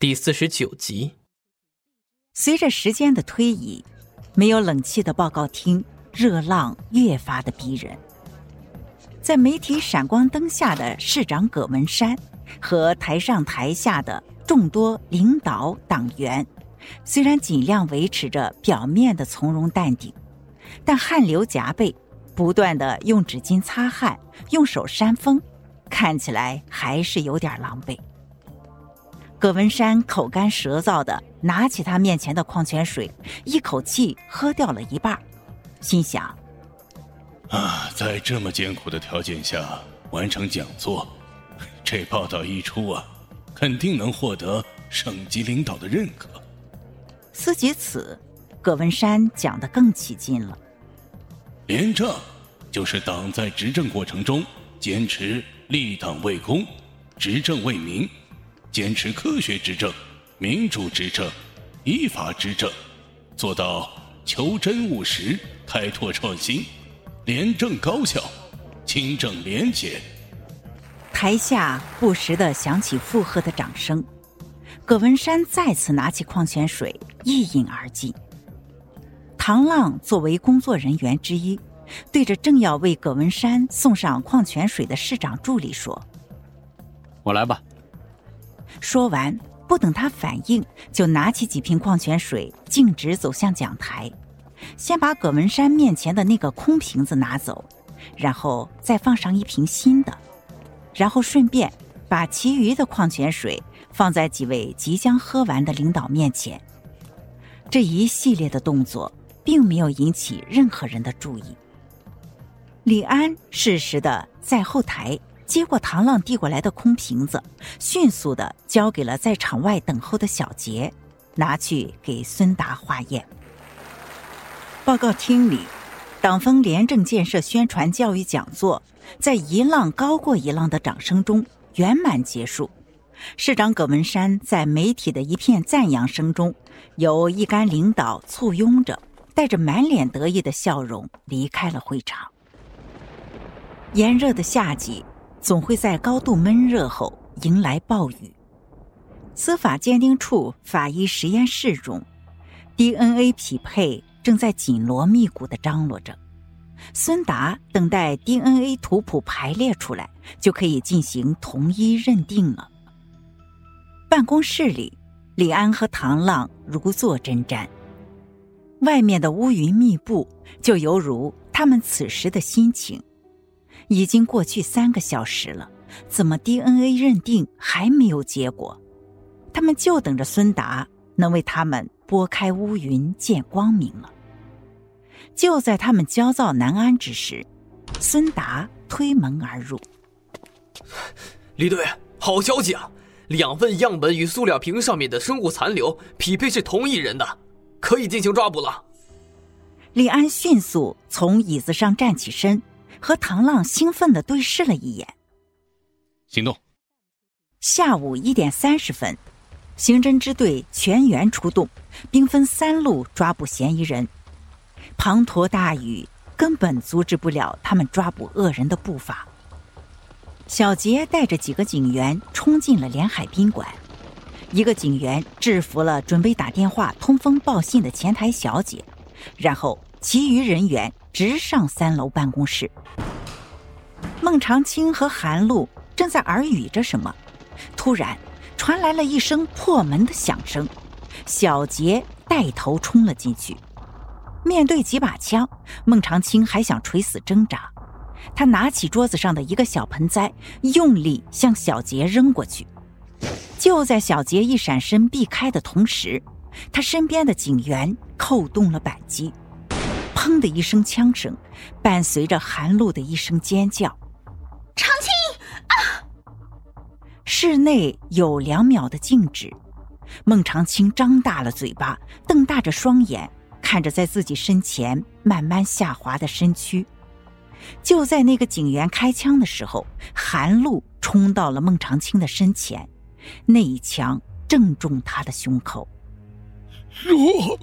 第四十九集。随着时间的推移，没有冷气的报告厅热浪越发的逼人。在媒体闪光灯下的市长葛文山和台上台下的众多领导党员，虽然尽量维持着表面的从容淡定，但汗流浃背，不断的用纸巾擦汗，用手扇风，看起来还是有点狼狈。葛文山口干舌燥的拿起他面前的矿泉水，一口气喝掉了一半，心想：“啊，在这么艰苦的条件下完成讲座，这报道一出啊，肯定能获得省级领导的认可。”思及此，葛文山讲得更起劲了：“廉政就是党在执政过程中坚持立党为公，执政为民。”坚持科学执政、民主执政、依法执政，做到求真务实、开拓创新、廉政高效、清正廉洁。台下不时的响起附和的掌声。葛文山再次拿起矿泉水一饮而尽。唐浪作为工作人员之一，对着正要为葛文山送上矿泉水的市长助理说：“我来吧。”说完，不等他反应，就拿起几瓶矿泉水，径直走向讲台，先把葛文山面前的那个空瓶子拿走，然后再放上一瓶新的，然后顺便把其余的矿泉水放在几位即将喝完的领导面前。这一系列的动作并没有引起任何人的注意。李安适时的在后台。接过唐浪递过来的空瓶子，迅速的交给了在场外等候的小杰，拿去给孙达化验。报告厅里，党风廉政建设宣传教育讲座在一浪高过一浪的掌声中圆满结束。市长葛文山在媒体的一片赞扬声中，由一干领导簇拥着，带着满脸得意的笑容离开了会场。炎热的夏季。总会在高度闷热后迎来暴雨。司法鉴定处法医实验室中，DNA 匹配正在紧锣密鼓的张罗着。孙达等待 DNA 图谱排列出来，就可以进行同一认定了。办公室里，李安和唐浪如坐针毡。外面的乌云密布，就犹如他们此时的心情。已经过去三个小时了，怎么 DNA 认定还没有结果？他们就等着孙达能为他们拨开乌云见光明了。就在他们焦躁难安之时，孙达推门而入。李队，好消息啊！两份样本与塑料瓶上面的生物残留匹配是同一人的，可以进行抓捕了。李安迅速从椅子上站起身。和唐浪兴奋的对视了一眼，行动。下午一点三十分，刑侦支队全员出动，兵分三路抓捕嫌疑人。滂沱大雨根本阻止不了他们抓捕恶人的步伐。小杰带着几个警员冲进了连海宾馆，一个警员制服了准备打电话通风报信的前台小姐，然后其余人员。直上三楼办公室，孟长青和韩露正在耳语着什么，突然传来了一声破门的响声，小杰带头冲了进去。面对几把枪，孟长青还想垂死挣扎，他拿起桌子上的一个小盆栽，用力向小杰扔过去。就在小杰一闪身避开的同时，他身边的警员扣动了扳机。砰的一声枪声，伴随着韩露的一声尖叫：“长青啊！”室内有两秒的静止，孟长青张大了嘴巴，瞪大着双眼，看着在自己身前慢慢下滑的身躯。就在那个警员开枪的时候，韩露冲到了孟长青的身前，那一枪正中他的胸口。哟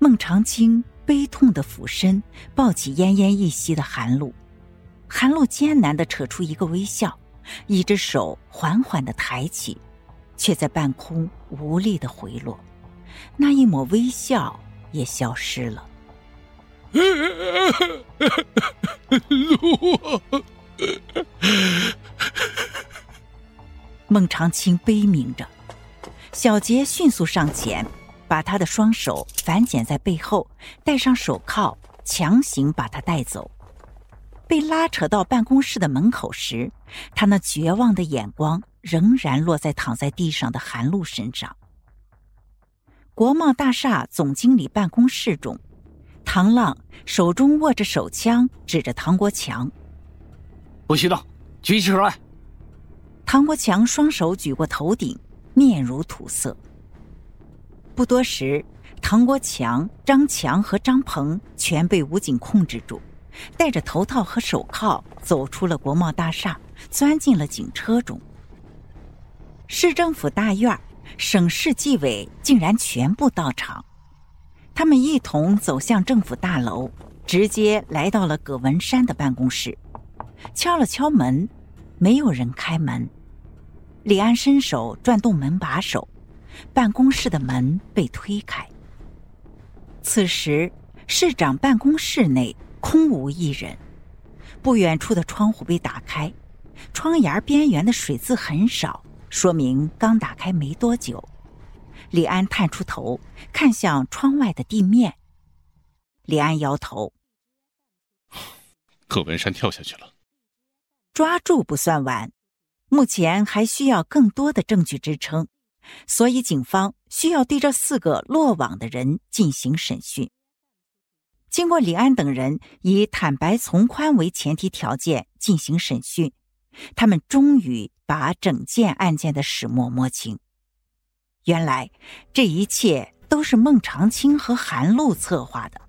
孟长青。悲痛的俯身抱起奄奄一息的韩露，韩露艰难的扯出一个微笑，一只手缓缓的抬起，却在半空无力的回落，那一抹微笑也消失了。孟长青悲鸣着，小杰迅速上前，把他的双手反剪在背后，戴上手铐，强行把他带走。被拉扯到办公室的门口时，他那绝望的眼光仍然落在躺在地上的韩露身上。国贸大厦总经理办公室中，唐浪手中握着手枪，指着唐国强：“不许动，举起手来！”唐国强双手举过头顶，面如土色。不多时，唐国强、张强和张鹏全被武警控制住。戴着头套和手铐走出了国贸大厦，钻进了警车中。市政府大院，省市纪委竟然全部到场。他们一同走向政府大楼，直接来到了葛文山的办公室，敲了敲门，没有人开门。李安伸手转动门把手，办公室的门被推开。此时，市长办公室内。空无一人，不远处的窗户被打开，窗沿边缘的水渍很少，说明刚打开没多久。李安探出头，看向窗外的地面。李安摇头：“葛文山跳下去了。抓住不算完，目前还需要更多的证据支撑，所以警方需要对这四个落网的人进行审讯。”经过李安等人以坦白从宽为前提条件进行审讯，他们终于把整件案件的始末摸清。原来这一切都是孟长青和韩露策划的。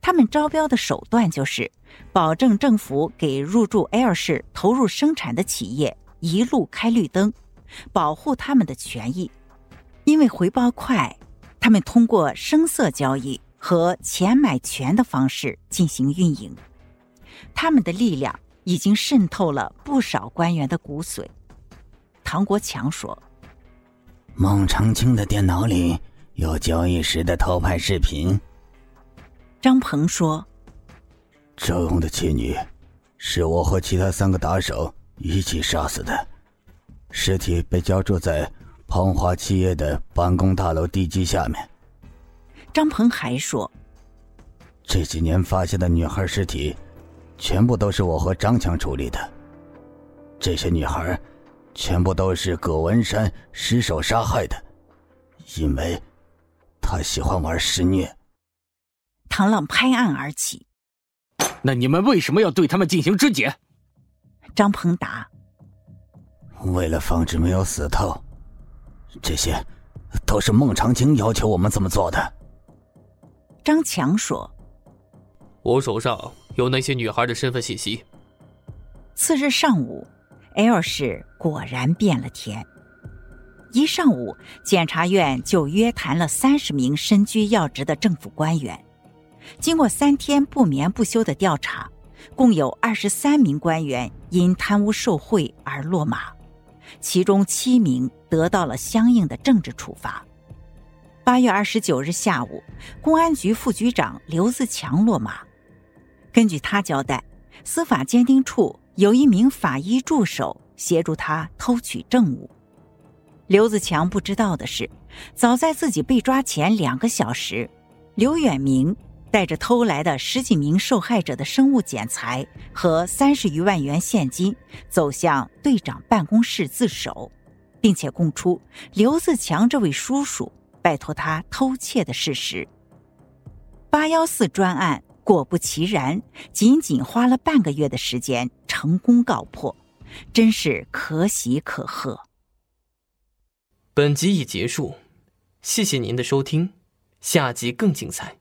他们招标的手段就是保证政府给入驻 L 市投入生产的企业一路开绿灯，保护他们的权益。因为回报快，他们通过声色交易。和钱买权的方式进行运营，他们的力量已经渗透了不少官员的骨髓。唐国强说：“孟长青的电脑里有交易时的偷拍视频。”张鹏说：“周勇的妻女是我和其他三个打手一起杀死的，尸体被浇筑在鹏华企业的办公大楼地基下面。”张鹏还说：“这几年发现的女孩尸体，全部都是我和张强处理的。这些女孩，全部都是葛文山失手杀害的，因为他喜欢玩施虐。”唐浪拍案而起：“那你们为什么要对他们进行肢解？”张鹏答：“为了防止没有死透，这些都是孟长青要求我们这么做的。”张强说：“我手上有那些女孩的身份信息。”次日上午，L 市果然变了天。一上午，检察院就约谈了三十名身居要职的政府官员。经过三天不眠不休的调查，共有二十三名官员因贪污受贿而落马，其中七名得到了相应的政治处罚。八月二十九日下午，公安局副局长刘自强落马。根据他交代，司法鉴定处有一名法医助手协助他偷取证物。刘自强不知道的是，早在自己被抓前两个小时，刘远明带着偷来的十几名受害者的生物检材和三十余万元现金，走向队长办公室自首，并且供出刘自强这位叔叔。拜托他偷窃的事实。八幺四专案果不其然，仅仅花了半个月的时间成功告破，真是可喜可贺。本集已结束，谢谢您的收听，下集更精彩。